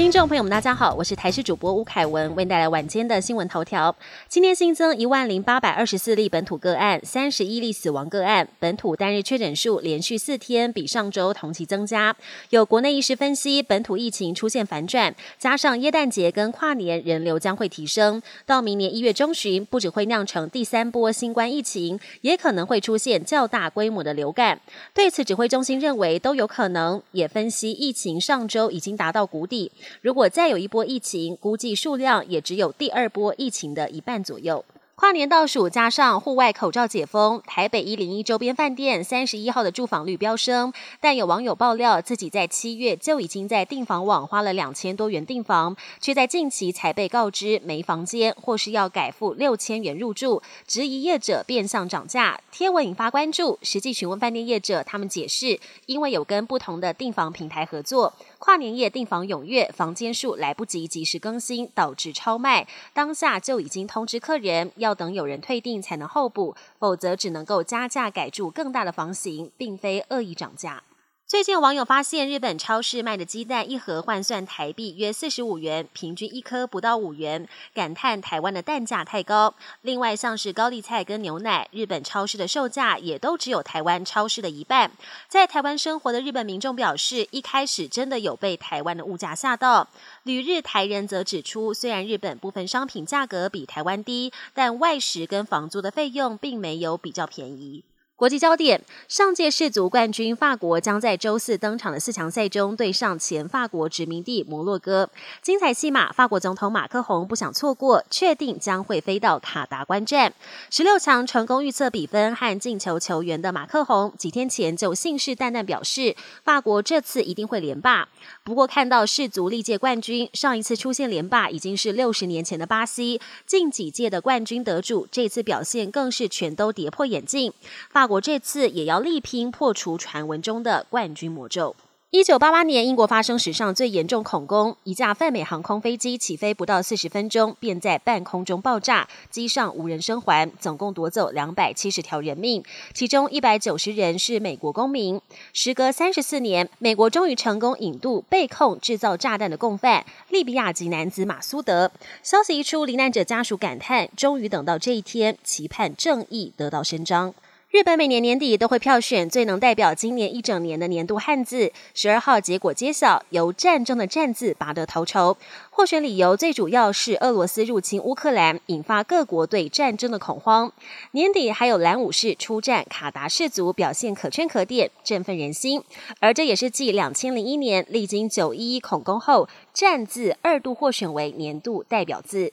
听众朋友们，大家好，我是台视主播吴凯文，为您带来晚间的新闻头条。今天新增一万零八百二十四例本土个案，三十一例死亡个案，本土单日确诊数连续四天比上周同期增加。有国内医师分析，本土疫情出现反转，加上耶诞节跟跨年人流将会提升，到明年一月中旬，不只会酿成第三波新冠疫情，也可能会出现较大规模的流感。对此，指挥中心认为都有可能，也分析疫情上周已经达到谷底。如果再有一波疫情，估计数量也只有第二波疫情的一半左右。跨年倒数加上户外口罩解封，台北一零一周边饭店三十一号的住房率飙升。但有网友爆料，自己在七月就已经在订房网花了两千多元订房，却在近期才被告知没房间，或是要改付六千元入住，质疑业者变相涨价。贴文引发关注，实际询问饭店业者，他们解释，因为有跟不同的订房平台合作，跨年夜订房踊跃，房间数来不及及时更新，导致超卖。当下就已经通知客人要。要等有人退订才能候补，否则只能够加价改住更大的房型，并非恶意涨价。最近网友发现，日本超市卖的鸡蛋一盒换算台币约四十五元，平均一颗不到五元，感叹台湾的蛋价太高。另外，像是高丽菜跟牛奶，日本超市的售价也都只有台湾超市的一半。在台湾生活的日本民众表示，一开始真的有被台湾的物价吓到。旅日台人则指出，虽然日本部分商品价格比台湾低，但外食跟房租的费用并没有比较便宜。国际焦点：上届世足冠军法国将在周四登场的四强赛中对上前法国殖民地摩洛哥。精彩戏码，法国总统马克宏不想错过，确定将会飞到卡达观战。十六强成功预测比分和进球球员的马克宏，几天前就信誓旦旦表示，法国这次一定会连霸。不过，看到世足历届冠军上一次出现连霸已经是六十年前的巴西，近几届的冠军得主这次表现更是全都跌破眼镜。法国这次也要力拼破除传闻中的冠军魔咒。一九八八年，英国发生史上最严重恐攻，一架泛美航空飞机起飞不到四十分钟，便在半空中爆炸，机上无人生还，总共夺走两百七十条人命，其中一百九十人是美国公民。时隔三十四年，美国终于成功引渡被控制造炸弹的共犯利比亚籍男子马苏德。消息一出，罹难者家属感叹：终于等到这一天，期盼正义得到伸张。日本每年年底都会票选最能代表今年一整年的年度汉字。十二号结果揭晓，由“战争”的“战”字拔得头筹。获选理由最主要是俄罗斯入侵乌克兰，引发各国对战争的恐慌。年底还有蓝武士出战卡达氏族，表现可圈可点，振奋人心。而这也是继两千零一年历经九一一恐攻后，“战”字二度获选为年度代表字。